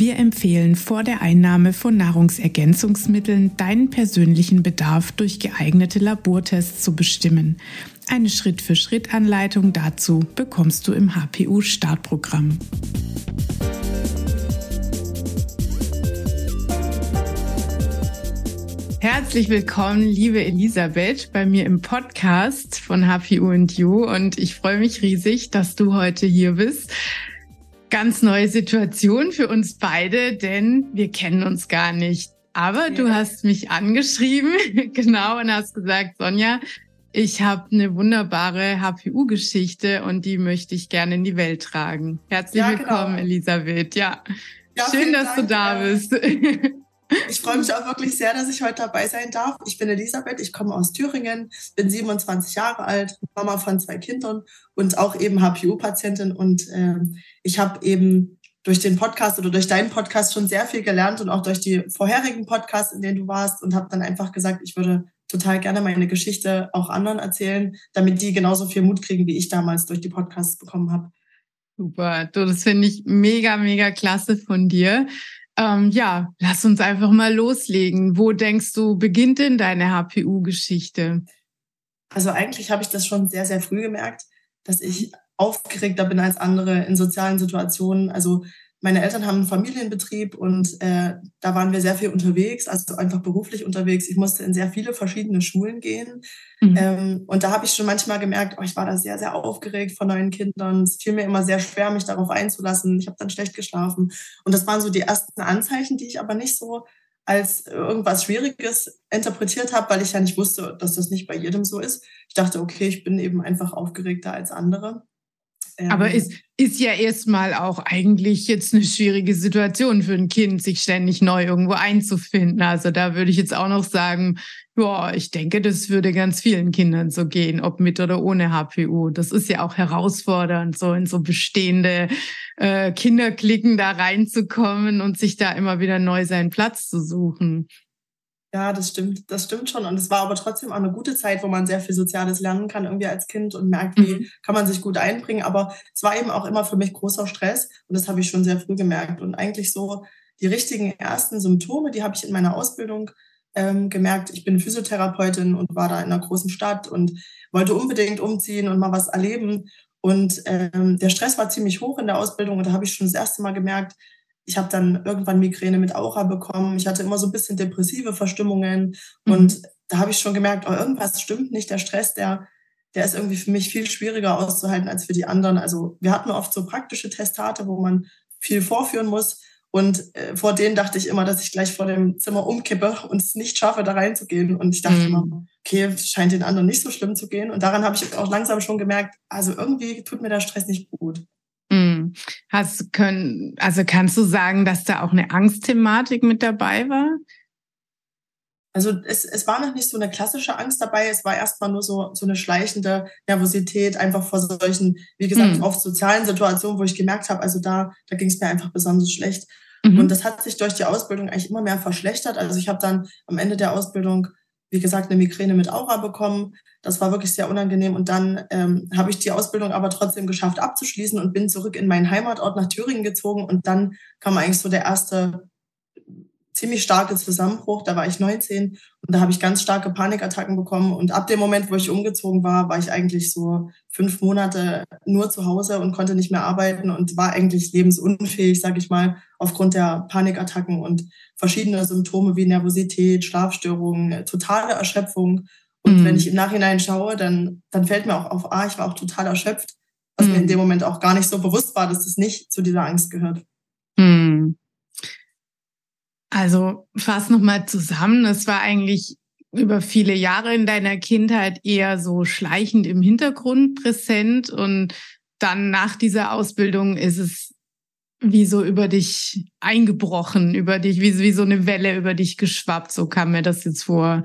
Wir empfehlen vor der Einnahme von Nahrungsergänzungsmitteln deinen persönlichen Bedarf durch geeignete Labortests zu bestimmen. Eine Schritt-für-Schritt-Anleitung dazu bekommst du im HPU-Startprogramm. Herzlich willkommen, liebe Elisabeth, bei mir im Podcast von HPU und You. Und ich freue mich riesig, dass du heute hier bist. Ganz neue Situation für uns beide, denn wir kennen uns gar nicht. Aber ja. du hast mich angeschrieben, genau, und hast gesagt, Sonja, ich habe eine wunderbare HPU-Geschichte und die möchte ich gerne in die Welt tragen. Herzlich ja, willkommen, genau. Elisabeth. Ja, ja schön, dass Dank, du da bist. Ich freue mich auch wirklich sehr, dass ich heute dabei sein darf. Ich bin Elisabeth, ich komme aus Thüringen, bin 27 Jahre alt, Mama von zwei Kindern und auch eben HPU-Patientin. Und äh, ich habe eben durch den Podcast oder durch deinen Podcast schon sehr viel gelernt und auch durch die vorherigen Podcasts, in denen du warst und habe dann einfach gesagt, ich würde total gerne meine Geschichte auch anderen erzählen, damit die genauso viel Mut kriegen, wie ich damals durch die Podcasts bekommen habe. Super, du, das finde ich mega, mega klasse von dir. Ähm, ja, lass uns einfach mal loslegen. Wo denkst du, beginnt denn deine HPU-Geschichte? Also eigentlich habe ich das schon sehr, sehr früh gemerkt, dass ich mhm. aufgeregter bin als andere in sozialen Situationen. Also meine Eltern haben einen Familienbetrieb und äh, da waren wir sehr viel unterwegs, also einfach beruflich unterwegs. Ich musste in sehr viele verschiedene Schulen gehen. Mhm. Ähm, und da habe ich schon manchmal gemerkt, oh, ich war da sehr, sehr aufgeregt von neuen Kindern. Es fiel mir immer sehr schwer, mich darauf einzulassen. Ich habe dann schlecht geschlafen. Und das waren so die ersten Anzeichen, die ich aber nicht so als irgendwas Schwieriges interpretiert habe, weil ich ja nicht wusste, dass das nicht bei jedem so ist. Ich dachte, okay, ich bin eben einfach aufgeregter als andere. Aber es ist ja erstmal auch eigentlich jetzt eine schwierige Situation für ein Kind, sich ständig neu irgendwo einzufinden. Also da würde ich jetzt auch noch sagen, ja, ich denke, das würde ganz vielen Kindern so gehen, ob mit oder ohne HPU. Das ist ja auch herausfordernd, so in so bestehende äh, Kinderklicken da reinzukommen und sich da immer wieder neu seinen Platz zu suchen. Ja, das stimmt, das stimmt schon. Und es war aber trotzdem auch eine gute Zeit, wo man sehr viel Soziales lernen kann, irgendwie als Kind und merkt, wie mhm. kann man sich gut einbringen. Aber es war eben auch immer für mich großer Stress und das habe ich schon sehr früh gemerkt. Und eigentlich so die richtigen ersten Symptome, die habe ich in meiner Ausbildung ähm, gemerkt. Ich bin Physiotherapeutin und war da in einer großen Stadt und wollte unbedingt umziehen und mal was erleben. Und ähm, der Stress war ziemlich hoch in der Ausbildung und da habe ich schon das erste Mal gemerkt, ich habe dann irgendwann Migräne mit Aura bekommen. Ich hatte immer so ein bisschen depressive Verstimmungen. Mhm. Und da habe ich schon gemerkt, oh, irgendwas stimmt nicht. Der Stress, der, der ist irgendwie für mich viel schwieriger auszuhalten als für die anderen. Also wir hatten oft so praktische Testate, wo man viel vorführen muss. Und äh, vor denen dachte ich immer, dass ich gleich vor dem Zimmer umkippe und es nicht schaffe, da reinzugehen. Und ich dachte mhm. immer, okay, scheint den anderen nicht so schlimm zu gehen. Und daran habe ich auch langsam schon gemerkt, also irgendwie tut mir der Stress nicht gut. Mhm. Hast können, also kannst du sagen, dass da auch eine Angstthematik mit dabei war? Also es, es war noch nicht so eine klassische Angst dabei, es war erstmal nur so, so eine schleichende Nervosität, einfach vor solchen, wie gesagt, mhm. oft sozialen Situationen, wo ich gemerkt habe, also da, da ging es mir einfach besonders schlecht. Mhm. Und das hat sich durch die Ausbildung eigentlich immer mehr verschlechtert. Also ich habe dann am Ende der Ausbildung, wie gesagt, eine Migräne mit Aura bekommen. Das war wirklich sehr unangenehm. Und dann ähm, habe ich die Ausbildung aber trotzdem geschafft abzuschließen und bin zurück in meinen Heimatort nach Thüringen gezogen. Und dann kam eigentlich so der erste ziemlich starke Zusammenbruch. Da war ich 19 und da habe ich ganz starke Panikattacken bekommen. Und ab dem Moment, wo ich umgezogen war, war ich eigentlich so fünf Monate nur zu Hause und konnte nicht mehr arbeiten und war eigentlich lebensunfähig, sage ich mal, aufgrund der Panikattacken und verschiedene Symptome wie Nervosität, Schlafstörungen, totale Erschöpfung. Und mhm. wenn ich im Nachhinein schaue, dann, dann fällt mir auch auf, ah, ich war auch total erschöpft, was mhm. mir in dem Moment auch gar nicht so bewusst war, dass das nicht zu dieser Angst gehört. Mhm. Also fass nochmal zusammen. Es war eigentlich über viele Jahre in deiner Kindheit eher so schleichend im Hintergrund präsent und dann nach dieser Ausbildung ist es wie so über dich eingebrochen, über dich, wie, wie so eine Welle über dich geschwappt. So kam mir das jetzt vor.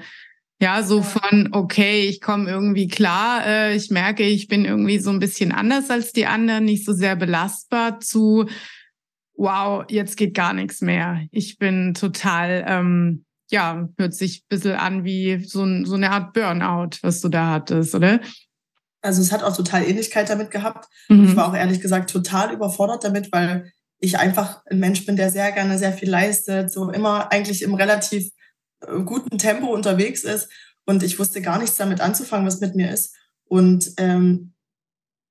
Ja, so von, okay, ich komme irgendwie klar, äh, ich merke, ich bin irgendwie so ein bisschen anders als die anderen, nicht so sehr belastbar, zu, wow, jetzt geht gar nichts mehr. Ich bin total, ähm, ja, hört sich ein bisschen an wie so, so eine Art Burnout, was du da hattest, oder? Also es hat auch total Ähnlichkeit damit gehabt. Mhm. Ich war auch ehrlich gesagt total überfordert damit, weil ich einfach ein Mensch bin, der sehr gerne sehr viel leistet, so immer eigentlich im relativ äh, guten Tempo unterwegs ist. Und ich wusste gar nichts damit anzufangen, was mit mir ist. Und ähm,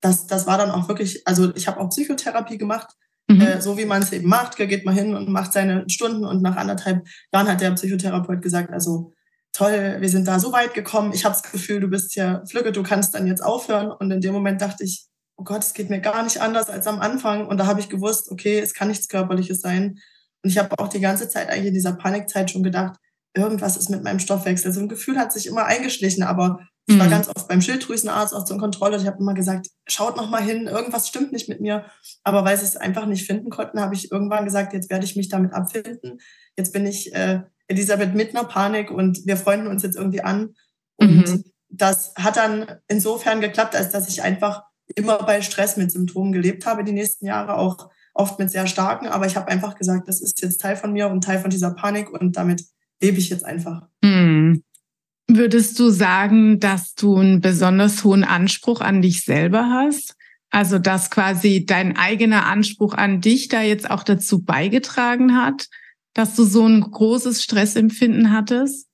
das, das war dann auch wirklich, also ich habe auch Psychotherapie gemacht, mhm. äh, so wie man es eben macht. Geht man hin und macht seine Stunden. Und nach anderthalb Jahren hat der Psychotherapeut gesagt, also toll, wir sind da so weit gekommen. Ich habe das Gefühl, du bist ja Flügge, du kannst dann jetzt aufhören. Und in dem Moment dachte ich, oh Gott, es geht mir gar nicht anders als am Anfang. Und da habe ich gewusst, okay, es kann nichts Körperliches sein. Und ich habe auch die ganze Zeit eigentlich in dieser Panikzeit schon gedacht, irgendwas ist mit meinem Stoffwechsel. So ein Gefühl hat sich immer eingeschlichen, aber ich war mhm. ganz oft beim Schilddrüsenarzt auch zur Kontrolle. Ich habe immer gesagt, schaut noch mal hin, irgendwas stimmt nicht mit mir. Aber weil sie es einfach nicht finden konnten, habe ich irgendwann gesagt, jetzt werde ich mich damit abfinden. Jetzt bin ich äh, Elisabeth mit einer Panik und wir freunden uns jetzt irgendwie an. Und mhm. das hat dann insofern geklappt, als dass ich einfach immer bei Stress mit Symptomen gelebt habe die nächsten Jahre, auch oft mit sehr starken. Aber ich habe einfach gesagt, das ist jetzt Teil von mir und Teil von dieser Panik und damit lebe ich jetzt einfach. Hm. Würdest du sagen, dass du einen besonders hohen Anspruch an dich selber hast? Also, dass quasi dein eigener Anspruch an dich da jetzt auch dazu beigetragen hat, dass du so ein großes Stressempfinden hattest?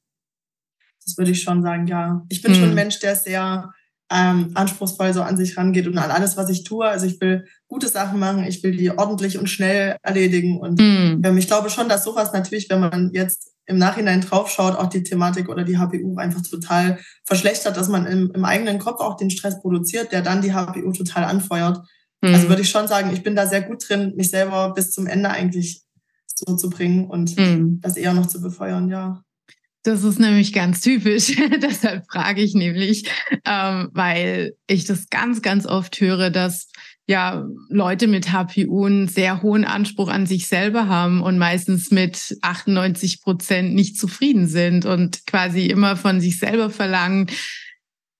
Das würde ich schon sagen, ja. Ich bin hm. schon ein Mensch, der sehr ähm, anspruchsvoll so an sich rangeht und an alles, was ich tue. Also ich will gute Sachen machen, ich will die ordentlich und schnell erledigen. Und mm. ähm, ich glaube schon, dass sowas natürlich, wenn man jetzt im Nachhinein draufschaut, auch die Thematik oder die HPU einfach total verschlechtert, dass man im, im eigenen Kopf auch den Stress produziert, der dann die HPU total anfeuert. Mm. Also würde ich schon sagen, ich bin da sehr gut drin, mich selber bis zum Ende eigentlich so zu bringen und mm. das eher noch zu befeuern, ja. Das ist nämlich ganz typisch. Deshalb frage ich nämlich, ähm, weil ich das ganz, ganz oft höre, dass ja Leute mit HPU einen sehr hohen Anspruch an sich selber haben und meistens mit 98 Prozent nicht zufrieden sind und quasi immer von sich selber verlangen,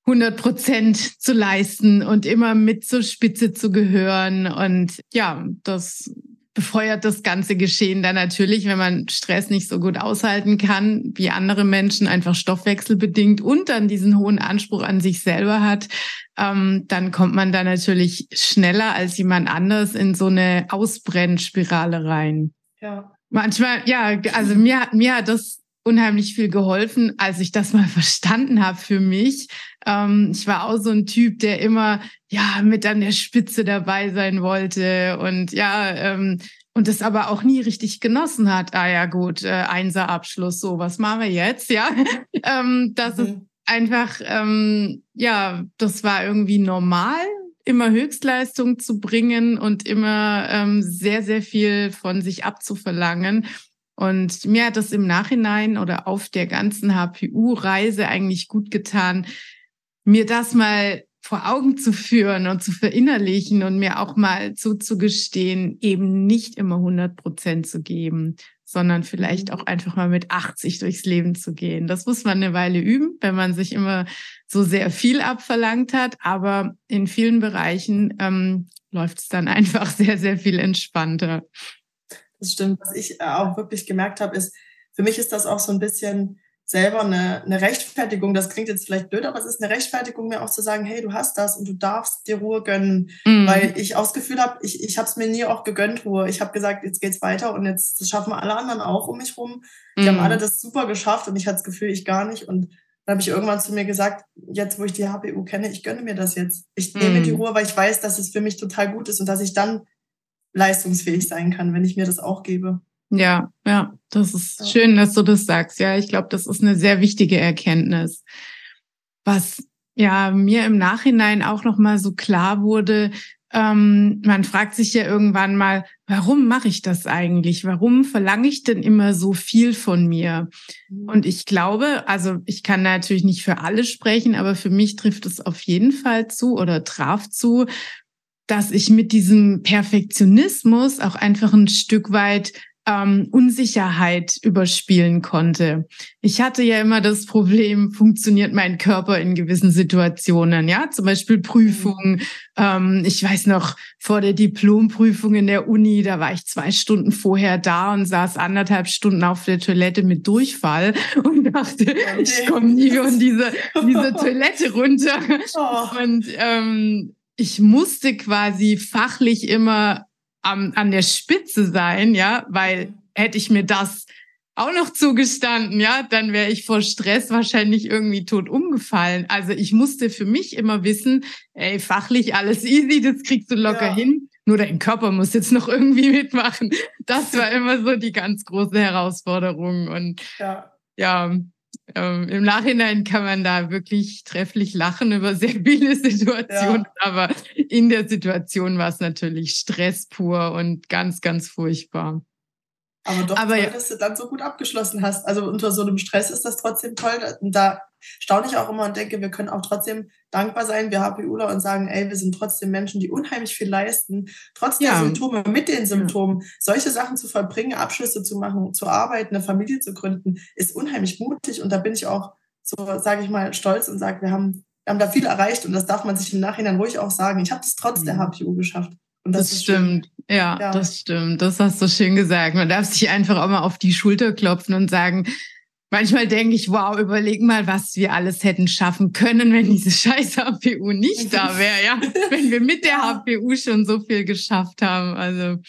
100 Prozent zu leisten und immer mit zur Spitze zu gehören. Und ja, das befeuert das ganze Geschehen dann natürlich, wenn man Stress nicht so gut aushalten kann, wie andere Menschen einfach stoffwechselbedingt und dann diesen hohen Anspruch an sich selber hat, ähm, dann kommt man da natürlich schneller als jemand anders in so eine Ausbrennspirale rein. Ja. Manchmal, ja, also mir, mir hat das unheimlich viel geholfen, als ich das mal verstanden habe für mich. Ähm, ich war auch so ein Typ, der immer ja mit an der Spitze dabei sein wollte und ja ähm, und das aber auch nie richtig genossen hat. Ah ja gut, äh, Einser-Abschluss, so was machen wir jetzt, ja? ähm, das mhm. ist einfach ähm, ja, das war irgendwie normal immer Höchstleistung zu bringen und immer ähm, sehr, sehr viel von sich abzuverlangen. Und mir hat das im Nachhinein oder auf der ganzen HPU-Reise eigentlich gut getan, mir das mal vor Augen zu führen und zu verinnerlichen und mir auch mal zuzugestehen, eben nicht immer 100 Prozent zu geben, sondern vielleicht mhm. auch einfach mal mit 80 durchs Leben zu gehen. Das muss man eine Weile üben, wenn man sich immer so sehr viel abverlangt hat. Aber in vielen Bereichen ähm, läuft es dann einfach sehr, sehr viel entspannter. Das stimmt. Was ich äh, auch wirklich gemerkt habe, ist, für mich ist das auch so ein bisschen selber eine, eine Rechtfertigung. Das klingt jetzt vielleicht blöd, aber es ist eine Rechtfertigung, mir auch zu sagen, hey, du hast das und du darfst dir Ruhe gönnen. Mhm. Weil ich auch das Gefühl habe, ich, ich habe es mir nie auch gegönnt, Ruhe. Ich habe gesagt, jetzt geht's weiter und jetzt das schaffen alle anderen auch um mich rum. Die mhm. haben alle das super geschafft und ich hatte das Gefühl, ich gar nicht. Und dann habe ich irgendwann zu mir gesagt, jetzt wo ich die HPU kenne, ich gönne mir das jetzt. Ich mhm. nehme die Ruhe, weil ich weiß, dass es für mich total gut ist und dass ich dann leistungsfähig sein kann, wenn ich mir das auch gebe. Ja, ja, das ist ja. schön, dass du das sagst. Ja, ich glaube, das ist eine sehr wichtige Erkenntnis. Was ja mir im Nachhinein auch noch mal so klar wurde, ähm, man fragt sich ja irgendwann mal, warum mache ich das eigentlich? Warum verlange ich denn immer so viel von mir? Mhm. Und ich glaube, also ich kann natürlich nicht für alle sprechen, aber für mich trifft es auf jeden Fall zu oder traf zu, dass ich mit diesem Perfektionismus auch einfach ein Stück weit ähm, Unsicherheit überspielen konnte. Ich hatte ja immer das Problem, funktioniert mein Körper in gewissen Situationen, ja, zum Beispiel Prüfungen. Ähm, ich weiß noch, vor der Diplomprüfung in der Uni, da war ich zwei Stunden vorher da und saß anderthalb Stunden auf der Toilette mit Durchfall und dachte, okay. ich komme nie von dieser, dieser Toilette runter. Oh. Und ähm, ich musste quasi fachlich immer am, an der Spitze sein, ja, weil hätte ich mir das auch noch zugestanden, ja, dann wäre ich vor Stress wahrscheinlich irgendwie tot umgefallen. Also ich musste für mich immer wissen, ey, fachlich alles easy, das kriegst du locker ja. hin. Nur dein Körper muss jetzt noch irgendwie mitmachen. Das war immer so die ganz große Herausforderung. Und ja, ja ähm, im Nachhinein kann man da wirklich trefflich lachen über sehr viele Situationen, ja. aber in der Situation war es natürlich Stress pur und ganz, ganz furchtbar. Aber doch aber toll, ja. dass du dann so gut abgeschlossen hast. Also unter so einem Stress ist das trotzdem toll. Da staune ich auch immer und denke, wir können auch trotzdem dankbar sein, wir HPUler, und sagen, ey, wir sind trotzdem Menschen, die unheimlich viel leisten, trotz der ja. Symptome, mit den Symptomen, solche Sachen zu verbringen, Abschlüsse zu machen, zu arbeiten, eine Familie zu gründen, ist unheimlich mutig. Und da bin ich auch so, sage ich mal, stolz und sage, wir haben, wir haben da viel erreicht und das darf man sich im Nachhinein ruhig auch sagen. Ich habe das trotz der HPU geschafft. Und das, das stimmt. Ja, ja, das stimmt. Das hast du schön gesagt. Man darf sich einfach auch mal auf die Schulter klopfen und sagen, manchmal denke ich, wow, überleg mal, was wir alles hätten schaffen können, wenn diese scheiß HPU nicht da wäre, ja. wenn wir mit der HPU schon so viel geschafft haben. Also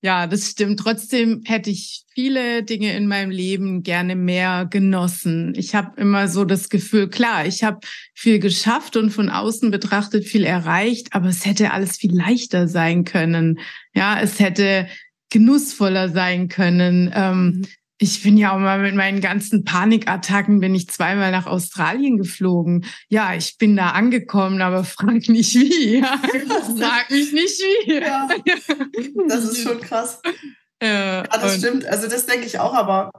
ja, das stimmt. Trotzdem hätte ich viele Dinge in meinem Leben gerne mehr genossen. Ich habe immer so das Gefühl, klar, ich habe viel geschafft und von außen betrachtet viel erreicht, aber es hätte alles viel leichter sein können. Ja, es hätte genussvoller sein können. Ähm, mhm ich bin ja auch mal mit meinen ganzen Panikattacken bin ich zweimal nach Australien geflogen. Ja, ich bin da angekommen, aber frag nicht wie. Ja. frag mich nicht wie. Ja, das ist schon krass. Ja, ja das stimmt. Also das denke ich auch, aber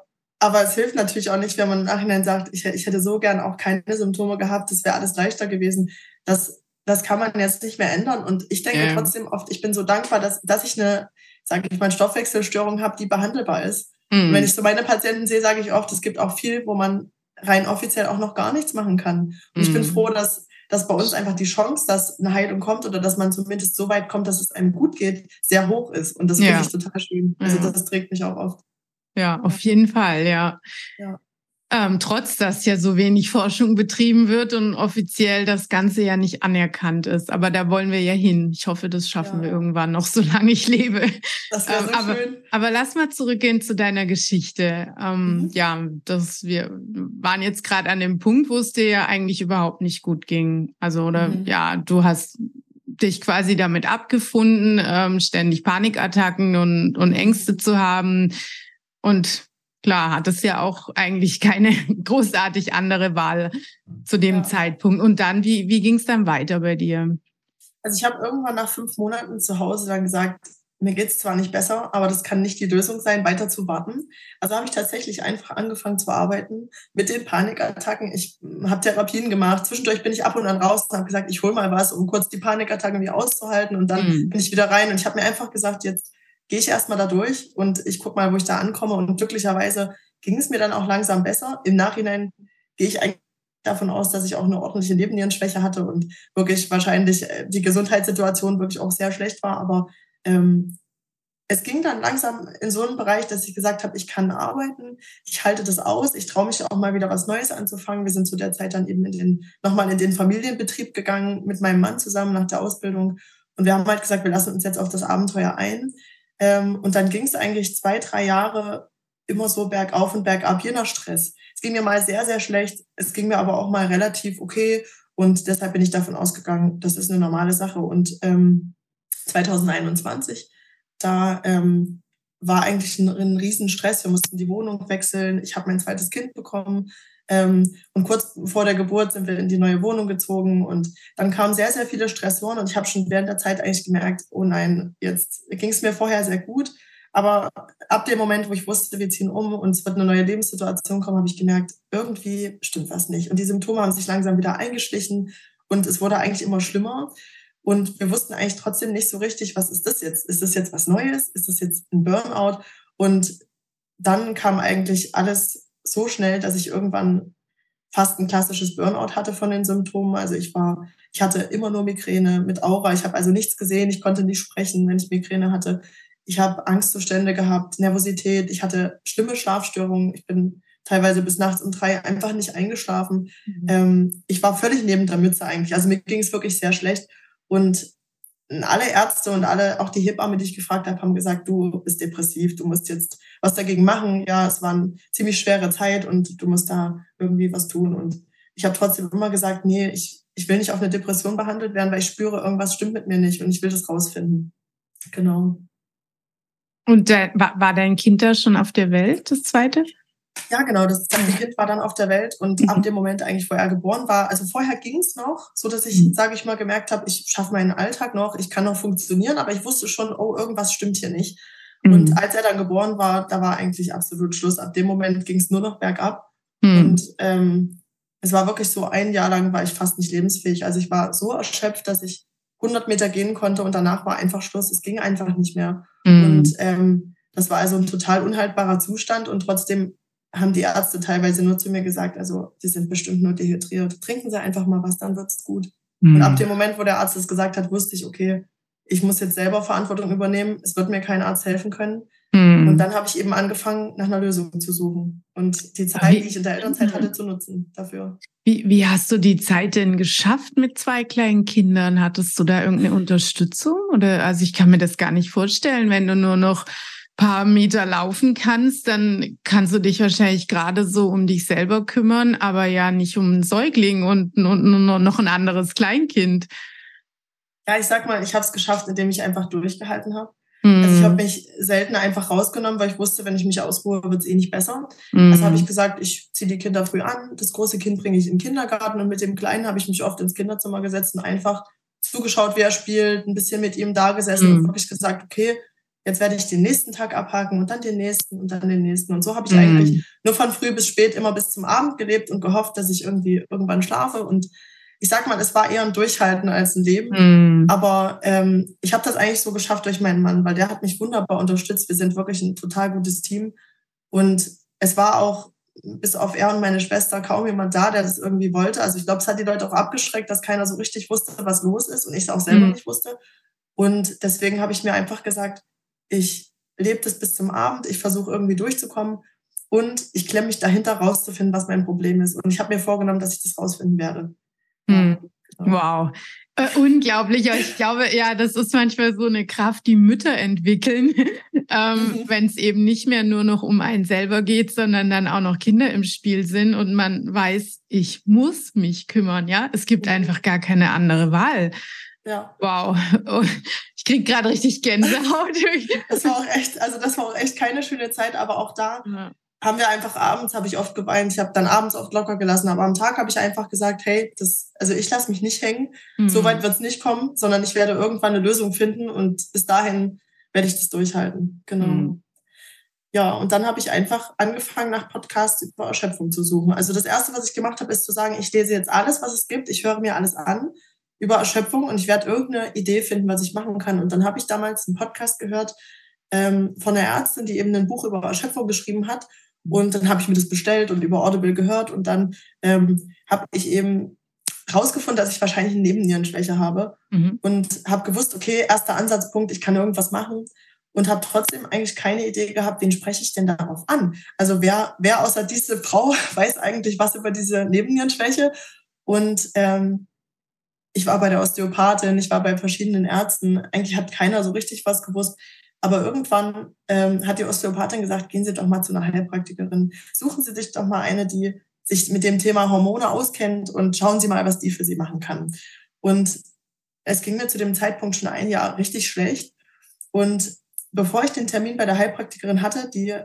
aber es hilft natürlich auch nicht, wenn man im Nachhinein sagt, ich, ich hätte so gern auch keine Symptome gehabt, das wäre alles leichter gewesen. Das, das kann man jetzt nicht mehr ändern. Und ich denke ja. trotzdem oft, ich bin so dankbar, dass, dass ich eine, sage ich mal, Stoffwechselstörung habe, die behandelbar ist. Mhm. Wenn ich so meine Patienten sehe, sage ich oft, es gibt auch viel, wo man rein offiziell auch noch gar nichts machen kann. Und mhm. ich bin mhm. froh, dass, dass bei uns einfach die Chance, dass eine Heilung kommt oder dass man zumindest so weit kommt, dass es einem gut geht, sehr hoch ist. Und das ja. finde ich total schön. Also ja. das trägt mich auch oft. Ja, auf jeden Fall, ja. ja. Ähm, trotz dass ja so wenig Forschung betrieben wird und offiziell das Ganze ja nicht anerkannt ist. Aber da wollen wir ja hin. Ich hoffe, das schaffen ja. wir irgendwann noch, solange ich lebe. Das wäre so ähm, aber, schön. Aber lass mal zurückgehen zu deiner Geschichte. Ähm, mhm. Ja, dass wir waren jetzt gerade an dem Punkt, wo es dir ja eigentlich überhaupt nicht gut ging. Also, oder mhm. ja, du hast dich quasi damit abgefunden, ähm, ständig Panikattacken und, und Ängste zu haben. Und klar, hat es ja auch eigentlich keine großartig andere Wahl zu dem ja. Zeitpunkt. Und dann, wie, wie ging es dann weiter bei dir? Also ich habe irgendwann nach fünf Monaten zu Hause dann gesagt, mir geht es zwar nicht besser, aber das kann nicht die Lösung sein, weiter zu warten. Also habe ich tatsächlich einfach angefangen zu arbeiten mit den Panikattacken. Ich habe Therapien gemacht. Zwischendurch bin ich ab und an raus und habe gesagt, ich hole mal was, um kurz die Panikattacken wieder auszuhalten. Und dann mhm. bin ich wieder rein und ich habe mir einfach gesagt, jetzt gehe ich erstmal da durch und ich gucke mal, wo ich da ankomme. Und glücklicherweise ging es mir dann auch langsam besser. Im Nachhinein gehe ich eigentlich davon aus, dass ich auch eine ordentliche Nebennierenschwäche hatte und wirklich wahrscheinlich äh, die Gesundheitssituation wirklich auch sehr schlecht war. Aber ähm, es ging dann langsam in so einen Bereich, dass ich gesagt habe, ich kann arbeiten, ich halte das aus, ich traue mich auch mal wieder was Neues anzufangen. Wir sind zu der Zeit dann eben in den, nochmal in den Familienbetrieb gegangen mit meinem Mann zusammen nach der Ausbildung. Und wir haben halt gesagt, wir lassen uns jetzt auf das Abenteuer ein. Ähm, und dann ging es eigentlich zwei, drei Jahre immer so bergauf und bergab, je nach Stress. Es ging mir mal sehr, sehr schlecht. Es ging mir aber auch mal relativ okay. Und deshalb bin ich davon ausgegangen, das ist eine normale Sache. Und ähm, 2021, da ähm, war eigentlich ein, ein Riesenstress. Wir mussten die Wohnung wechseln. Ich habe mein zweites Kind bekommen. Ähm, und kurz vor der Geburt sind wir in die neue Wohnung gezogen und dann kamen sehr, sehr viele Stressoren und ich habe schon während der Zeit eigentlich gemerkt, oh nein, jetzt ging es mir vorher sehr gut. Aber ab dem Moment, wo ich wusste, wir ziehen um und es wird eine neue Lebenssituation kommen, habe ich gemerkt, irgendwie stimmt was nicht. Und die Symptome haben sich langsam wieder eingeschlichen und es wurde eigentlich immer schlimmer. Und wir wussten eigentlich trotzdem nicht so richtig, was ist das jetzt? Ist das jetzt was Neues? Ist das jetzt ein Burnout? Und dann kam eigentlich alles so schnell, dass ich irgendwann fast ein klassisches Burnout hatte von den Symptomen. Also ich war, ich hatte immer nur Migräne mit Aura. Ich habe also nichts gesehen. Ich konnte nicht sprechen, wenn ich Migräne hatte. Ich habe Angstzustände gehabt, Nervosität. Ich hatte schlimme Schlafstörungen. Ich bin teilweise bis nachts um drei einfach nicht eingeschlafen. Mhm. Ähm, ich war völlig neben der Mütze eigentlich. Also mir ging es wirklich sehr schlecht. Und alle Ärzte und alle, auch die Hebamme, die ich gefragt habe, haben gesagt, du bist depressiv, du musst jetzt was dagegen machen. Ja, es war eine ziemlich schwere Zeit und du musst da irgendwie was tun. Und ich habe trotzdem immer gesagt, nee, ich, ich will nicht auf eine Depression behandelt werden, weil ich spüre, irgendwas stimmt mit mir nicht und ich will das rausfinden. Genau. Und war, war dein Kind da schon auf der Welt, das zweite? Ja, genau. Das Kind war dann auf der Welt und mhm. ab dem Moment eigentlich, wo er geboren war, also vorher ging es noch, so dass ich, mhm. sage ich mal, gemerkt habe, ich schaffe meinen Alltag noch, ich kann noch funktionieren, aber ich wusste schon, oh, irgendwas stimmt hier nicht. Mhm. Und als er dann geboren war, da war eigentlich absolut Schluss. Ab dem Moment ging es nur noch bergab. Mhm. Und ähm, es war wirklich so, ein Jahr lang war ich fast nicht lebensfähig. Also ich war so erschöpft, dass ich 100 Meter gehen konnte und danach war einfach Schluss. Es ging einfach nicht mehr. Mhm. Und ähm, das war also ein total unhaltbarer Zustand und trotzdem haben die Ärzte teilweise nur zu mir gesagt, also sie sind bestimmt nur dehydriert. Trinken Sie einfach mal was, dann wird's gut. Mhm. Und ab dem Moment, wo der Arzt das gesagt hat, wusste ich, okay, ich muss jetzt selber Verantwortung übernehmen. Es wird mir kein Arzt helfen können. Mhm. Und dann habe ich eben angefangen, nach einer Lösung zu suchen und die Zeit, wie, die ich in der Elternzeit hatte, zu nutzen dafür. Wie, wie hast du die Zeit denn geschafft mit zwei kleinen Kindern? Hattest du da irgendeine Unterstützung? Oder also ich kann mir das gar nicht vorstellen, wenn du nur noch paar Meter laufen kannst, dann kannst du dich wahrscheinlich gerade so um dich selber kümmern, aber ja nicht um einen Säugling und, und noch ein anderes Kleinkind. Ja, ich sag mal, ich habe es geschafft, indem ich einfach durchgehalten habe. Mm. Also ich habe mich selten einfach rausgenommen, weil ich wusste, wenn ich mich ausruhe, wird es eh nicht besser. Mm. Also habe ich gesagt, ich ziehe die Kinder früh an, das große Kind bringe ich in den Kindergarten und mit dem Kleinen habe ich mich oft ins Kinderzimmer gesetzt und einfach zugeschaut, wie er spielt, ein bisschen mit ihm da gesessen mm. und wirklich gesagt, okay, jetzt werde ich den nächsten Tag abhaken und dann den nächsten und dann den nächsten. Und so habe ich mhm. eigentlich nur von früh bis spät immer bis zum Abend gelebt und gehofft, dass ich irgendwie irgendwann schlafe. Und ich sag mal, es war eher ein Durchhalten als ein Leben. Mhm. Aber ähm, ich habe das eigentlich so geschafft durch meinen Mann, weil der hat mich wunderbar unterstützt. Wir sind wirklich ein total gutes Team. Und es war auch bis auf er und meine Schwester kaum jemand da, der das irgendwie wollte. Also ich glaube, es hat die Leute auch abgeschreckt, dass keiner so richtig wusste, was los ist und ich es auch selber mhm. nicht wusste. Und deswegen habe ich mir einfach gesagt, ich lebe das bis zum Abend, ich versuche irgendwie durchzukommen und ich klemme mich dahinter rauszufinden, was mein Problem ist. Und ich habe mir vorgenommen, dass ich das rausfinden werde. Hm. Wow. Äh, unglaublich. Ich glaube, ja, das ist manchmal so eine Kraft, die Mütter entwickeln, ähm, mhm. wenn es eben nicht mehr nur noch um einen selber geht, sondern dann auch noch Kinder im Spiel sind und man weiß, ich muss mich kümmern. Ja, es gibt mhm. einfach gar keine andere Wahl. Ja. Wow. Oh, ich krieg gerade richtig Gänsehaut. das war auch echt, also das war auch echt keine schöne Zeit, aber auch da ja. haben wir einfach abends, habe ich oft geweint. Ich habe dann abends oft locker gelassen, aber am Tag habe ich einfach gesagt, hey, das, also ich lasse mich nicht hängen. Mhm. So weit wird es nicht kommen, sondern ich werde irgendwann eine Lösung finden und bis dahin werde ich das durchhalten. Genau. Mhm. Ja, und dann habe ich einfach angefangen, nach Podcasts über Erschöpfung zu suchen. Also das Erste, was ich gemacht habe, ist zu sagen, ich lese jetzt alles, was es gibt, ich höre mir alles an über Erschöpfung und ich werde irgendeine Idee finden, was ich machen kann. Und dann habe ich damals einen Podcast gehört ähm, von einer Ärztin, die eben ein Buch über Erschöpfung geschrieben hat. Und dann habe ich mir das bestellt und über Audible gehört und dann ähm, habe ich eben rausgefunden, dass ich wahrscheinlich eine Nebennierenschwäche habe mhm. und habe gewusst, okay, erster Ansatzpunkt, ich kann irgendwas machen und habe trotzdem eigentlich keine Idee gehabt, wen spreche ich denn darauf an? Also wer, wer außer diese Frau weiß eigentlich was über diese Nebennierenschwäche? Und ähm, ich war bei der Osteopathin, ich war bei verschiedenen Ärzten. Eigentlich hat keiner so richtig was gewusst. Aber irgendwann ähm, hat die Osteopathin gesagt, gehen Sie doch mal zu einer Heilpraktikerin. Suchen Sie sich doch mal eine, die sich mit dem Thema Hormone auskennt und schauen Sie mal, was die für Sie machen kann. Und es ging mir zu dem Zeitpunkt schon ein Jahr richtig schlecht. Und bevor ich den Termin bei der Heilpraktikerin hatte, die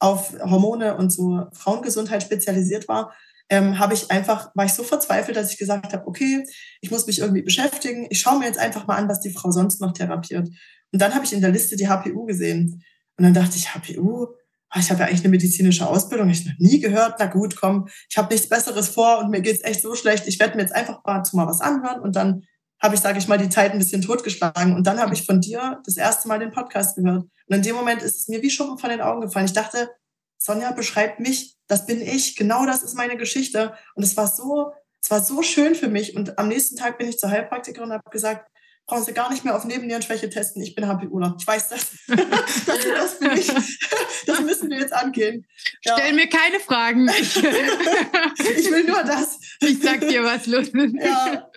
auf Hormone und so Frauengesundheit spezialisiert war, ähm, habe ich einfach, war ich so verzweifelt, dass ich gesagt habe, okay, ich muss mich irgendwie beschäftigen. Ich schaue mir jetzt einfach mal an, was die Frau sonst noch therapiert. Und dann habe ich in der Liste die HPU gesehen. Und dann dachte ich, HPU, ah, ich habe ja eigentlich eine medizinische Ausbildung, ich noch nie gehört. Na gut, komm, ich habe nichts Besseres vor und mir geht's echt so schlecht. Ich werde mir jetzt einfach mal, mal was anhören und dann habe ich, sage ich mal, die Zeit ein bisschen totgeschlagen. Und dann habe ich von dir das erste Mal den Podcast gehört. Und in dem Moment ist es mir wie Schuppen von den Augen gefallen. Ich dachte, Sonja beschreibt mich, das bin ich, genau das ist meine Geschichte. Und es war so, es war so schön für mich. Und am nächsten Tag bin ich zur Heilpraktikerin und habe gesagt, brauchen Sie gar nicht mehr auf Nebennierenschwäche testen. Ich bin HPUler. Ich weiß das. das, das, bin ich. das müssen wir jetzt angehen. Ja. Stell mir keine Fragen. Ich, ich will nur das. Ich sag dir, was los ist. Ja,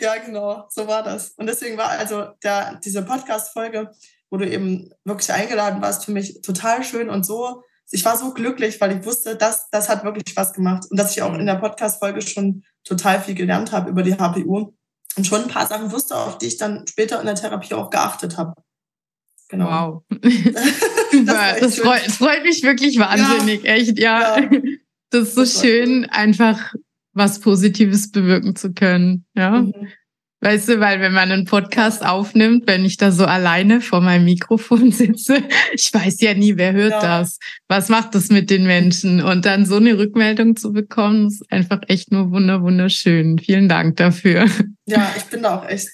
ja, genau. So war das. Und deswegen war also der, diese Podcast-Folge, wo du eben wirklich eingeladen warst, für mich total schön und so. Ich war so glücklich, weil ich wusste, dass das hat wirklich was gemacht und dass ich auch in der Podcast-Folge schon total viel gelernt habe über die HPU und schon ein paar Sachen wusste, auf die ich dann später in der Therapie auch geachtet habe. Genau. Wow. das, das freut, freut, mich wirklich wahnsinnig, ja. echt, ja. ja. Das ist so das schön, einfach was Positives bewirken zu können, ja. Mhm. Weißt du, weil wenn man einen Podcast aufnimmt, wenn ich da so alleine vor meinem Mikrofon sitze, ich weiß ja nie, wer hört ja. das. Was macht das mit den Menschen? Und dann so eine Rückmeldung zu bekommen, ist einfach echt nur wunder wunderschön. Vielen Dank dafür. Ja, ich bin da auch echt,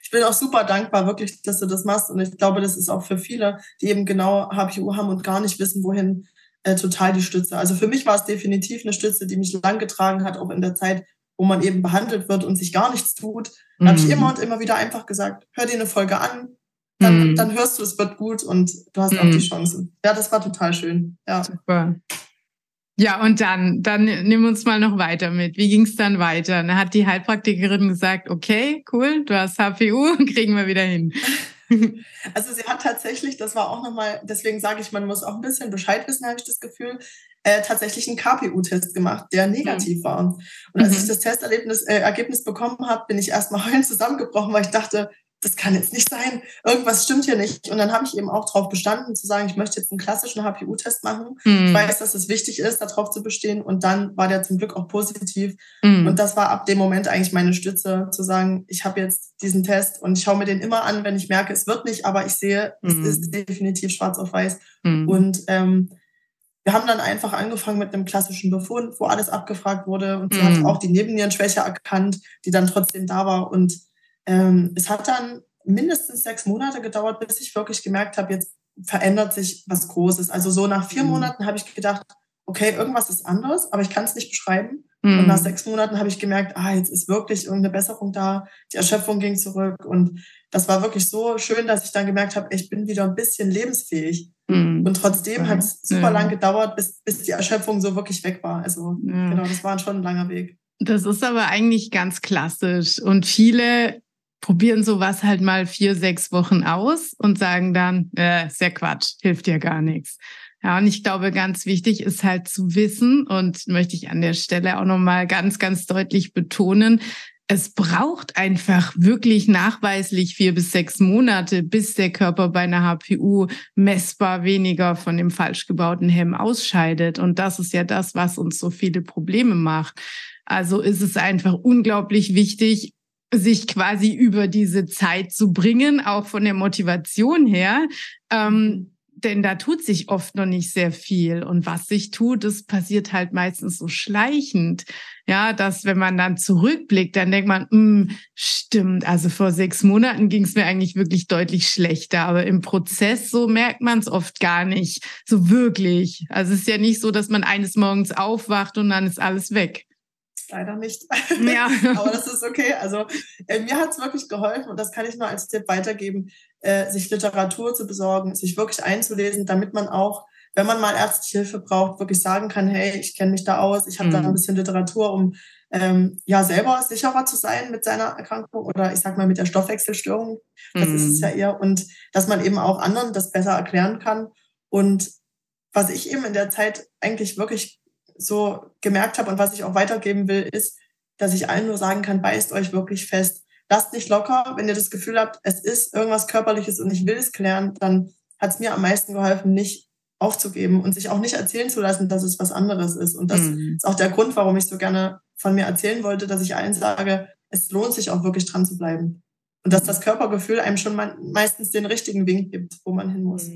ich bin auch super dankbar, wirklich, dass du das machst. Und ich glaube, das ist auch für viele, die eben genau HPU haben und gar nicht wissen, wohin, äh, total die Stütze. Also für mich war es definitiv eine Stütze, die mich lang getragen hat, auch in der Zeit, wo man eben behandelt wird und sich gar nichts tut. Da mhm. habe ich immer und immer wieder einfach gesagt, hör dir eine Folge an, dann, mhm. dann hörst du, es wird gut und du hast mhm. auch die mhm. Chancen. Ja, das war total schön. Ja. Super. Ja, und dann, dann nimm uns mal noch weiter mit. Wie ging es dann weiter? Dann hat die Heilpraktikerin gesagt, okay, cool, du hast HPU, kriegen wir wieder hin. Also sie hat tatsächlich, das war auch nochmal, deswegen sage ich, man muss auch ein bisschen Bescheid wissen, habe ich das Gefühl, äh, tatsächlich einen KPU-Test gemacht, der negativ mhm. war. Und als mhm. ich das Testerlebnis, äh, Ergebnis bekommen habe, bin ich erstmal heulend zusammengebrochen, weil ich dachte, das kann jetzt nicht sein, irgendwas stimmt hier nicht. Und dann habe ich eben auch darauf bestanden, zu sagen, ich möchte jetzt einen klassischen HPU-Test machen. Mhm. Ich weiß, dass es wichtig ist, darauf zu bestehen. Und dann war der zum Glück auch positiv. Mhm. Und das war ab dem Moment eigentlich meine Stütze, zu sagen, ich habe jetzt diesen Test und ich schaue mir den immer an, wenn ich merke, es wird nicht, aber ich sehe, mhm. es ist definitiv schwarz auf weiß. Mhm. Und ähm, wir haben dann einfach angefangen mit einem klassischen Befund, wo alles abgefragt wurde. Und sie hat mhm. auch die Nebennierenschwäche erkannt, die dann trotzdem da war. Und ähm, es hat dann mindestens sechs Monate gedauert, bis ich wirklich gemerkt habe, jetzt verändert sich was Großes. Also so nach vier mhm. Monaten habe ich gedacht, okay, irgendwas ist anders, aber ich kann es nicht beschreiben. Mhm. Und nach sechs Monaten habe ich gemerkt, ah, jetzt ist wirklich irgendeine Besserung da, die Erschöpfung ging zurück. Und das war wirklich so schön, dass ich dann gemerkt habe, ich bin wieder ein bisschen lebensfähig. Mhm. Und trotzdem hat es super ja. lang gedauert, bis, bis die Erschöpfung so wirklich weg war. Also ja. genau, das war schon ein langer Weg. Das ist aber eigentlich ganz klassisch. Und viele probieren sowas halt mal vier, sechs Wochen aus und sagen dann, äh, sehr Quatsch, hilft ja gar nichts. Ja, und ich glaube, ganz wichtig ist halt zu wissen und möchte ich an der Stelle auch nochmal ganz, ganz deutlich betonen, es braucht einfach wirklich nachweislich vier bis sechs Monate, bis der Körper bei einer HPU messbar weniger von dem falsch gebauten Hemm ausscheidet. Und das ist ja das, was uns so viele Probleme macht. Also ist es einfach unglaublich wichtig, sich quasi über diese Zeit zu bringen, auch von der Motivation her. Ähm. Denn da tut sich oft noch nicht sehr viel. Und was sich tut, das passiert halt meistens so schleichend. Ja, dass wenn man dann zurückblickt, dann denkt man, hm, stimmt, also vor sechs Monaten ging es mir eigentlich wirklich deutlich schlechter. Aber im Prozess so merkt man es oft gar nicht. So wirklich. Also es ist ja nicht so, dass man eines Morgens aufwacht und dann ist alles weg leider nicht. Ja. Aber das ist okay. Also äh, mir hat es wirklich geholfen und das kann ich nur als Tipp weitergeben, äh, sich Literatur zu besorgen, sich wirklich einzulesen, damit man auch, wenn man mal ärztliche Hilfe braucht, wirklich sagen kann, hey, ich kenne mich da aus, ich habe mhm. da ein bisschen Literatur, um ähm, ja selber sicherer zu sein mit seiner Erkrankung oder ich sag mal mit der Stoffwechselstörung. Das mhm. ist es ja mhm. eher. Und dass man eben auch anderen das besser erklären kann. Und was ich eben in der Zeit eigentlich wirklich so gemerkt habe und was ich auch weitergeben will, ist, dass ich allen nur sagen kann, beißt euch wirklich fest. Lasst nicht locker, wenn ihr das Gefühl habt, es ist irgendwas Körperliches und ich will es klären, dann hat es mir am meisten geholfen, nicht aufzugeben und sich auch nicht erzählen zu lassen, dass es was anderes ist. Und das mhm. ist auch der Grund, warum ich so gerne von mir erzählen wollte, dass ich allen sage, es lohnt sich auch wirklich dran zu bleiben. Und dass das Körpergefühl einem schon meistens den richtigen Wink gibt, wo man hin muss.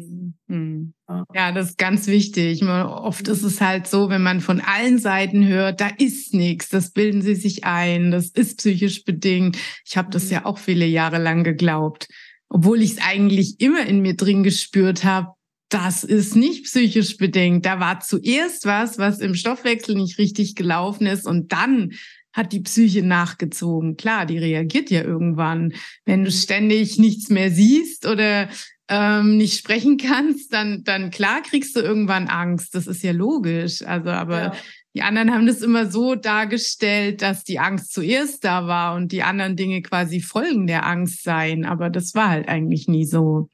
Mhm. Ja. Ja, das ist ganz wichtig. Oft ist es halt so, wenn man von allen Seiten hört, da ist nichts, das bilden sie sich ein, das ist psychisch bedingt. Ich habe das mhm. ja auch viele Jahre lang geglaubt, obwohl ich es eigentlich immer in mir drin gespürt habe. Das ist nicht psychisch bedingt. Da war zuerst was, was im Stoffwechsel nicht richtig gelaufen ist und dann hat die Psyche nachgezogen. Klar, die reagiert ja irgendwann. Wenn du ständig nichts mehr siehst oder ähm, nicht sprechen kannst, dann, dann klar kriegst du irgendwann Angst. Das ist ja logisch. Also, aber ja. die anderen haben das immer so dargestellt, dass die Angst zuerst da war und die anderen Dinge quasi Folgen der Angst seien. Aber das war halt eigentlich nie so.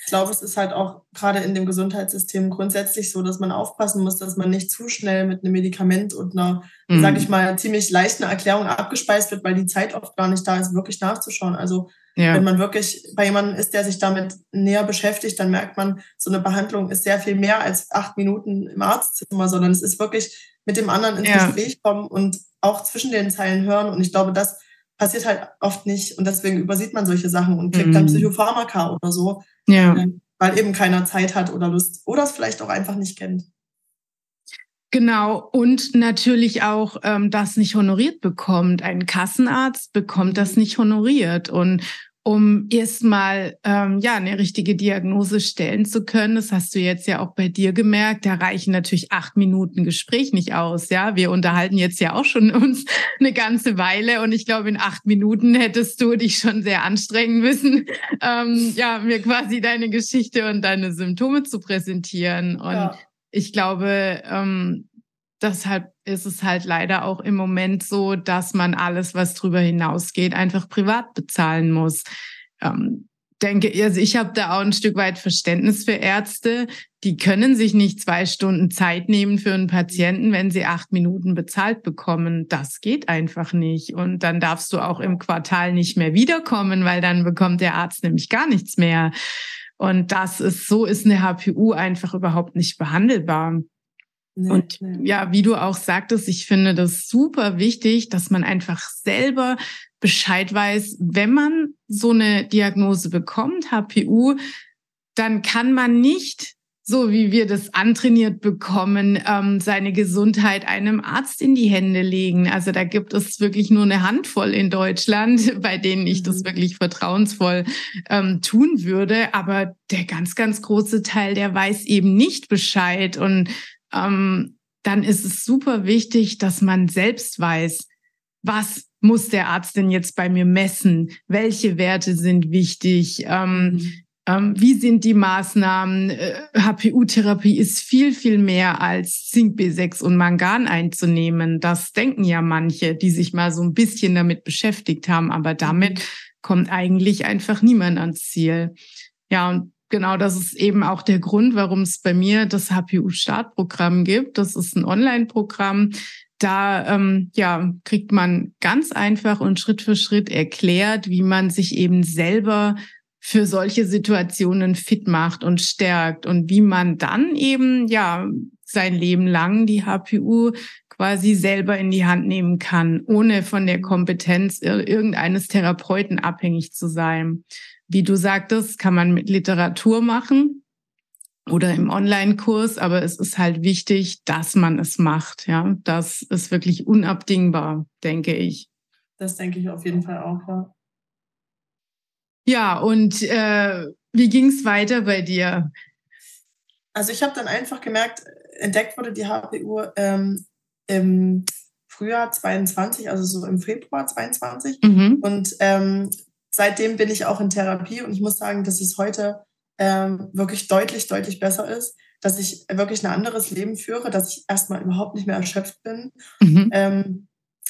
Ich glaube, es ist halt auch gerade in dem Gesundheitssystem grundsätzlich so, dass man aufpassen muss, dass man nicht zu schnell mit einem Medikament und einer, mhm. sage ich mal, ziemlich leichten Erklärung abgespeist wird, weil die Zeit oft gar nicht da ist, wirklich nachzuschauen. Also ja. Wenn man wirklich bei jemandem ist, der sich damit näher beschäftigt, dann merkt man, so eine Behandlung ist sehr viel mehr als acht Minuten im Arztzimmer, sondern es ist wirklich mit dem anderen ins ja. Gespräch kommen und auch zwischen den Zeilen hören. Und ich glaube, das passiert halt oft nicht. Und deswegen übersieht man solche Sachen und kriegt mhm. dann Psychopharmaka oder so, ja. weil eben keiner Zeit hat oder Lust oder es vielleicht auch einfach nicht kennt. Genau, und natürlich auch ähm, das nicht honoriert bekommt. Ein Kassenarzt bekommt das nicht honoriert. Und um erstmal ähm, ja eine richtige Diagnose stellen zu können. Das hast du jetzt ja auch bei dir gemerkt. Da reichen natürlich acht Minuten Gespräch nicht aus. Ja, wir unterhalten jetzt ja auch schon uns eine ganze Weile und ich glaube, in acht Minuten hättest du dich schon sehr anstrengen müssen, ähm, ja mir quasi deine Geschichte und deine Symptome zu präsentieren. Und ja. ich glaube, ähm, deshalb ist es halt leider auch im Moment so, dass man alles, was drüber hinausgeht, einfach privat bezahlen muss. Ähm, denke, also ich habe da auch ein Stück weit Verständnis für Ärzte. Die können sich nicht zwei Stunden Zeit nehmen für einen Patienten, wenn sie acht Minuten bezahlt bekommen. Das geht einfach nicht. Und dann darfst du auch im Quartal nicht mehr wiederkommen, weil dann bekommt der Arzt nämlich gar nichts mehr. Und das ist, so ist eine HPU einfach überhaupt nicht behandelbar. Nee, und nee. ja, wie du auch sagtest, ich finde das super wichtig, dass man einfach selber Bescheid weiß, wenn man so eine Diagnose bekommt, HPU, dann kann man nicht, so wie wir das antrainiert bekommen, ähm, seine Gesundheit einem Arzt in die Hände legen. Also da gibt es wirklich nur eine Handvoll in Deutschland, bei denen ich das mhm. wirklich vertrauensvoll ähm, tun würde. Aber der ganz, ganz große Teil, der weiß eben nicht Bescheid und ähm, dann ist es super wichtig, dass man selbst weiß, was muss der Arzt denn jetzt bei mir messen? Welche Werte sind wichtig? Ähm, mhm. ähm, wie sind die Maßnahmen? Äh, HPU-Therapie ist viel, viel mehr als Zink, B6 und Mangan einzunehmen. Das denken ja manche, die sich mal so ein bisschen damit beschäftigt haben, aber damit mhm. kommt eigentlich einfach niemand ans Ziel. Ja, und genau, das ist eben auch der Grund, warum es bei mir das HPU-Startprogramm gibt. Das ist ein Online-Programm. Da ähm, ja, kriegt man ganz einfach und Schritt für Schritt erklärt, wie man sich eben selber für solche Situationen fit macht und stärkt und wie man dann eben ja sein Leben lang die HPU quasi selber in die Hand nehmen kann, ohne von der Kompetenz irgendeines Therapeuten abhängig zu sein. Wie du sagtest, kann man mit Literatur machen oder im Online-Kurs, aber es ist halt wichtig, dass man es macht. Ja, das ist wirklich unabdingbar, denke ich. Das denke ich auf jeden Fall auch, ja. Ja, und äh, wie ging es weiter bei dir? Also ich habe dann einfach gemerkt, entdeckt wurde die HPU ähm, im Frühjahr 22, also so im Februar 22. Mhm. Und ähm, seitdem bin ich auch in Therapie und ich muss sagen, dass es heute ähm, wirklich deutlich, deutlich besser ist, dass ich wirklich ein anderes Leben führe, dass ich erstmal überhaupt nicht mehr erschöpft bin, mhm. ähm,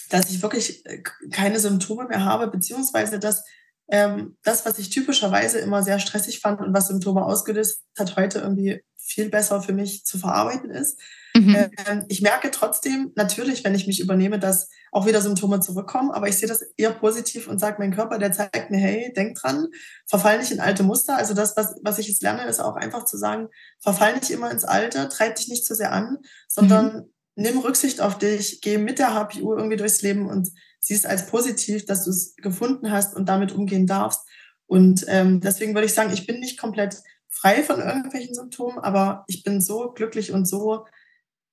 dass ich wirklich äh, keine Symptome mehr habe, beziehungsweise dass ähm, das, was ich typischerweise immer sehr stressig fand und was Symptome ausgelöst hat, heute irgendwie viel besser für mich zu verarbeiten ist. Mhm. Ähm, ich merke trotzdem natürlich, wenn ich mich übernehme, dass auch wieder Symptome zurückkommen, aber ich sehe das eher positiv und sage, mein Körper, der zeigt mir, hey, denk dran, verfall nicht in alte Muster. Also das, was, was ich jetzt lerne, ist auch einfach zu sagen, verfall nicht immer ins Alte, treib dich nicht zu sehr an, sondern mhm. nimm Rücksicht auf dich, geh mit der HPU irgendwie durchs Leben und siehst als positiv, dass du es gefunden hast und damit umgehen darfst. Und ähm, deswegen würde ich sagen, ich bin nicht komplett frei von irgendwelchen Symptomen, aber ich bin so glücklich und so,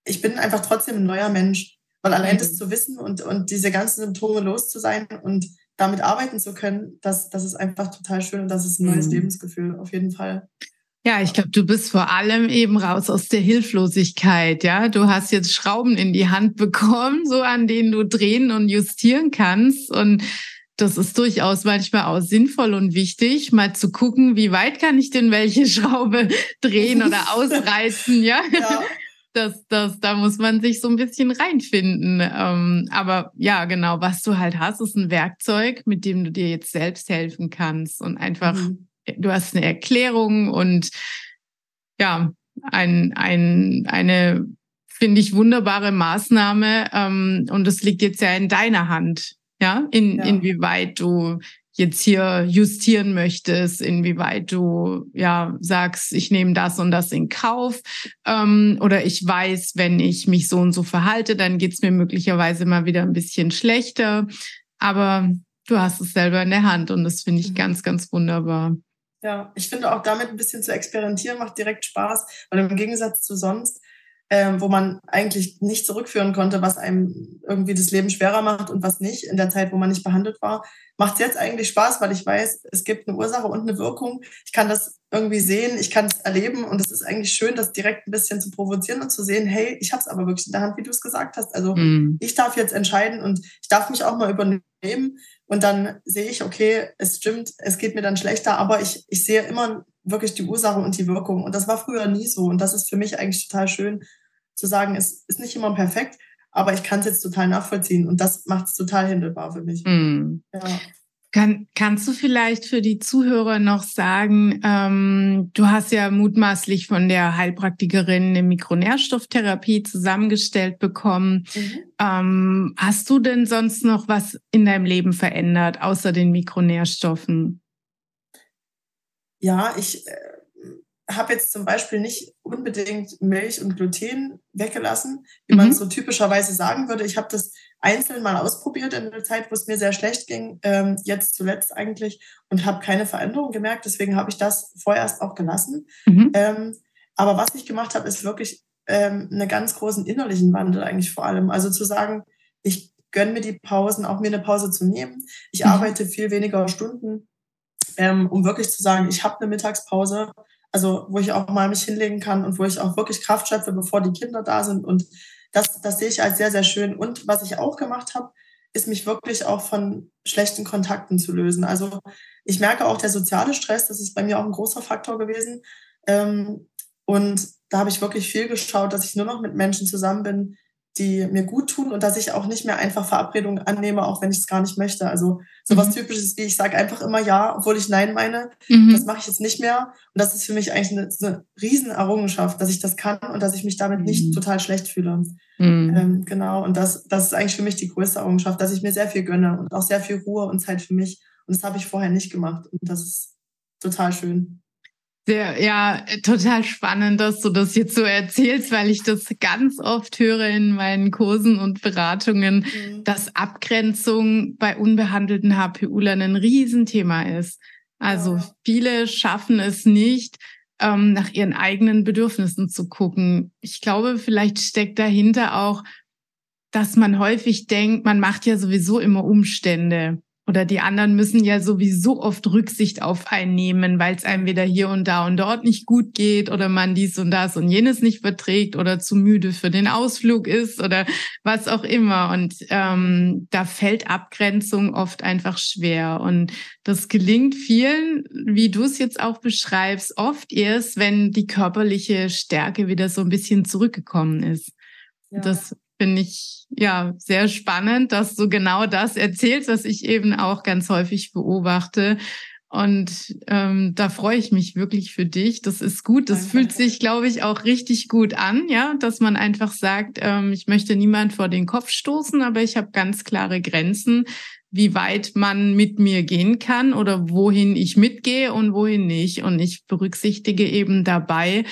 ich bin einfach trotzdem ein neuer Mensch. Weil allein das mhm. zu wissen und, und diese ganzen Symptome los zu sein und damit arbeiten zu können, das, das ist einfach total schön und das ist ein neues mhm. Lebensgefühl, auf jeden Fall. Ja, ich glaube, du bist vor allem eben raus aus der Hilflosigkeit, ja. Du hast jetzt Schrauben in die Hand bekommen, so an denen du drehen und justieren kannst und das ist durchaus manchmal auch sinnvoll und wichtig, mal zu gucken, wie weit kann ich denn welche Schraube drehen oder ausreißen, ja. ja. Das, das, da muss man sich so ein bisschen reinfinden. Ähm, aber ja, genau, was du halt hast, ist ein Werkzeug, mit dem du dir jetzt selbst helfen kannst und einfach, mhm. du hast eine Erklärung und ja, ein, ein, eine, finde ich, wunderbare Maßnahme. Ähm, und es liegt jetzt ja in deiner Hand, ja, in, ja. inwieweit du jetzt hier justieren möchtest, inwieweit du ja sagst, ich nehme das und das in Kauf ähm, oder ich weiß, wenn ich mich so und so verhalte, dann geht's mir möglicherweise mal wieder ein bisschen schlechter. Aber du hast es selber in der Hand und das finde ich mhm. ganz, ganz wunderbar. Ja, ich finde auch damit ein bisschen zu experimentieren macht direkt Spaß, weil im Gegensatz zu sonst ähm, wo man eigentlich nicht zurückführen konnte, was einem irgendwie das Leben schwerer macht und was nicht in der Zeit, wo man nicht behandelt war, macht es jetzt eigentlich Spaß, weil ich weiß, es gibt eine Ursache und eine Wirkung. Ich kann das irgendwie sehen, ich kann es erleben und es ist eigentlich schön, das direkt ein bisschen zu provozieren und zu sehen, hey, ich habe es aber wirklich in der Hand, wie du es gesagt hast. Also mhm. ich darf jetzt entscheiden und ich darf mich auch mal übernehmen und dann sehe ich, okay, es stimmt, es geht mir dann schlechter, aber ich, ich sehe immer wirklich die Ursache und die Wirkung und das war früher nie so und das ist für mich eigentlich total schön, zu sagen, es ist nicht immer perfekt, aber ich kann es jetzt total nachvollziehen und das macht es total händelbar für mich. Mm. Ja. Kann, kannst du vielleicht für die Zuhörer noch sagen, ähm, du hast ja mutmaßlich von der Heilpraktikerin eine Mikronährstofftherapie zusammengestellt bekommen. Mhm. Ähm, hast du denn sonst noch was in deinem Leben verändert, außer den Mikronährstoffen? Ja, ich äh, habe jetzt zum Beispiel nicht unbedingt Milch und Gluten weggelassen, wie mhm. man so typischerweise sagen würde. Ich habe das einzeln mal ausprobiert in der Zeit, wo es mir sehr schlecht ging, ähm, jetzt zuletzt eigentlich, und habe keine Veränderung gemerkt. Deswegen habe ich das vorerst auch gelassen. Mhm. Ähm, aber was ich gemacht habe, ist wirklich ähm, einen ganz großen innerlichen Wandel eigentlich vor allem. Also zu sagen, ich gönne mir die Pausen, auch mir eine Pause zu nehmen. Ich mhm. arbeite viel weniger Stunden, ähm, um wirklich zu sagen, ich habe eine Mittagspause also wo ich auch mal mich hinlegen kann und wo ich auch wirklich Kraft schöpfe, bevor die Kinder da sind. Und das, das sehe ich als sehr, sehr schön. Und was ich auch gemacht habe, ist mich wirklich auch von schlechten Kontakten zu lösen. Also ich merke auch der soziale Stress, das ist bei mir auch ein großer Faktor gewesen. Ähm, und da habe ich wirklich viel geschaut, dass ich nur noch mit Menschen zusammen bin, die mir gut tun und dass ich auch nicht mehr einfach Verabredungen annehme, auch wenn ich es gar nicht möchte. Also sowas mhm. typisches wie ich sage einfach immer ja, obwohl ich nein meine. Mhm. Das mache ich jetzt nicht mehr. Und das ist für mich eigentlich eine, eine Riesenerrungenschaft, dass ich das kann und dass ich mich damit mhm. nicht total schlecht fühle. Mhm. Ähm, genau. Und das, das ist eigentlich für mich die größte Errungenschaft, dass ich mir sehr viel gönne und auch sehr viel Ruhe und Zeit für mich. Und das habe ich vorher nicht gemacht. Und das ist total schön. Sehr, ja, total spannend, dass du das jetzt so erzählst, weil ich das ganz oft höre in meinen Kursen und Beratungen, mhm. dass Abgrenzung bei unbehandelten HPU-Lern ein Riesenthema ist. Also ja. viele schaffen es nicht, ähm, nach ihren eigenen Bedürfnissen zu gucken. Ich glaube, vielleicht steckt dahinter auch, dass man häufig denkt, man macht ja sowieso immer Umstände. Oder die anderen müssen ja sowieso oft Rücksicht auf einen nehmen, weil es einem wieder hier und da und dort nicht gut geht oder man dies und das und jenes nicht verträgt oder zu müde für den Ausflug ist oder was auch immer. Und ähm, da fällt Abgrenzung oft einfach schwer. Und das gelingt vielen, wie du es jetzt auch beschreibst, oft erst, wenn die körperliche Stärke wieder so ein bisschen zurückgekommen ist. Ja. Das finde ich ja sehr spannend, dass du genau das erzählst, was ich eben auch ganz häufig beobachte. Und ähm, da freue ich mich wirklich für dich. Das ist gut. Das Danke. fühlt sich, glaube ich, auch richtig gut an, ja, dass man einfach sagt, ähm, ich möchte niemand vor den Kopf stoßen, aber ich habe ganz klare Grenzen, wie weit man mit mir gehen kann oder wohin ich mitgehe und wohin nicht. Und ich berücksichtige eben dabei,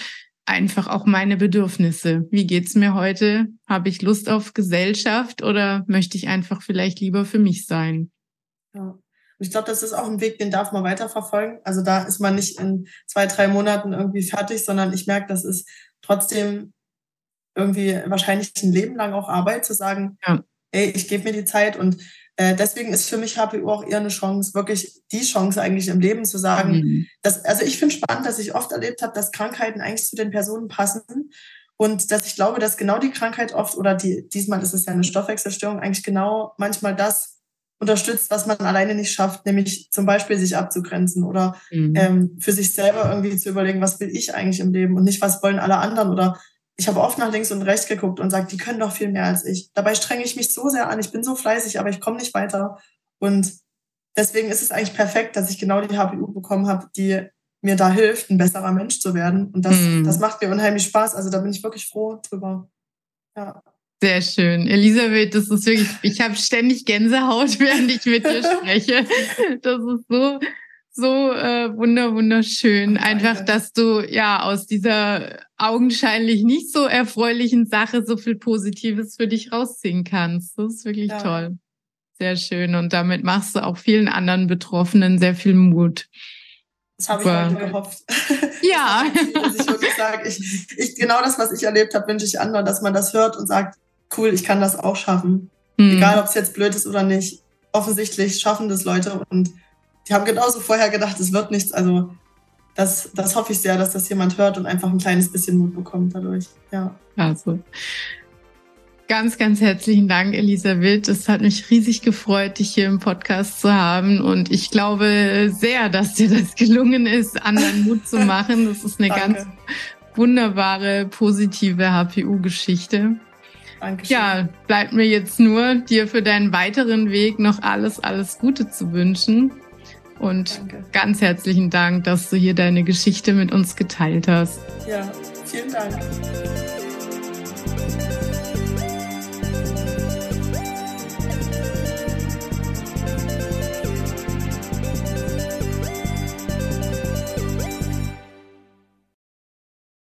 einfach auch meine Bedürfnisse. Wie geht's mir heute? Habe ich Lust auf Gesellschaft oder möchte ich einfach vielleicht lieber für mich sein? Ja. Und ich glaube, das ist auch ein Weg, den darf man weiterverfolgen. Also da ist man nicht in zwei, drei Monaten irgendwie fertig, sondern ich merke, das ist trotzdem irgendwie wahrscheinlich ein Leben lang auch Arbeit zu sagen, ja. ey, ich gebe mir die Zeit und äh, deswegen ist für mich HPU auch eher eine Chance, wirklich die Chance eigentlich im Leben zu sagen, mhm. dass, also ich finde spannend, dass ich oft erlebt habe, dass Krankheiten eigentlich zu den Personen passen und dass ich glaube, dass genau die Krankheit oft oder die, diesmal ist es ja eine Stoffwechselstörung, eigentlich genau manchmal das unterstützt, was man alleine nicht schafft, nämlich zum Beispiel sich abzugrenzen oder mhm. ähm, für sich selber irgendwie zu überlegen, was will ich eigentlich im Leben und nicht, was wollen alle anderen oder ich habe oft nach links und rechts geguckt und sagt, die können doch viel mehr als ich. Dabei strenge ich mich so sehr an, ich bin so fleißig, aber ich komme nicht weiter. Und deswegen ist es eigentlich perfekt, dass ich genau die HPU bekommen habe, die mir da hilft, ein besserer Mensch zu werden. Und das, mhm. das macht mir unheimlich Spaß. Also da bin ich wirklich froh drüber. Ja. Sehr schön. Elisabeth, das ist wirklich, ich habe ständig Gänsehaut, während ich mit dir spreche. Das ist so, so äh, wunder wunderschön. Einfach, dass du ja aus dieser augenscheinlich nicht so erfreulichen Sache so viel Positives für dich rausziehen kannst. Das ist wirklich ja. toll. Sehr schön. Und damit machst du auch vielen anderen Betroffenen sehr viel Mut. Das habe ich heute gehofft. Ja. dass ich wirklich sage, ich, ich, genau das, was ich erlebt habe, wünsche ich anderen, dass man das hört und sagt, cool, ich kann das auch schaffen. Hm. Egal, ob es jetzt blöd ist oder nicht. Offensichtlich schaffen das Leute und die haben genauso vorher gedacht, es wird nichts. Also das, das hoffe ich sehr, dass das jemand hört und einfach ein kleines bisschen Mut bekommt dadurch. Ja. Also. Ganz, ganz herzlichen Dank, Elisabeth. Es hat mich riesig gefreut, dich hier im Podcast zu haben. Und ich glaube sehr, dass dir das gelungen ist, anderen Mut zu machen. Das ist eine ganz wunderbare, positive HPU-Geschichte. Dankeschön. Ja, bleibt mir jetzt nur, dir für deinen weiteren Weg noch alles, alles Gute zu wünschen. Und Danke. ganz herzlichen Dank, dass du hier deine Geschichte mit uns geteilt hast. Ja, vielen Dank.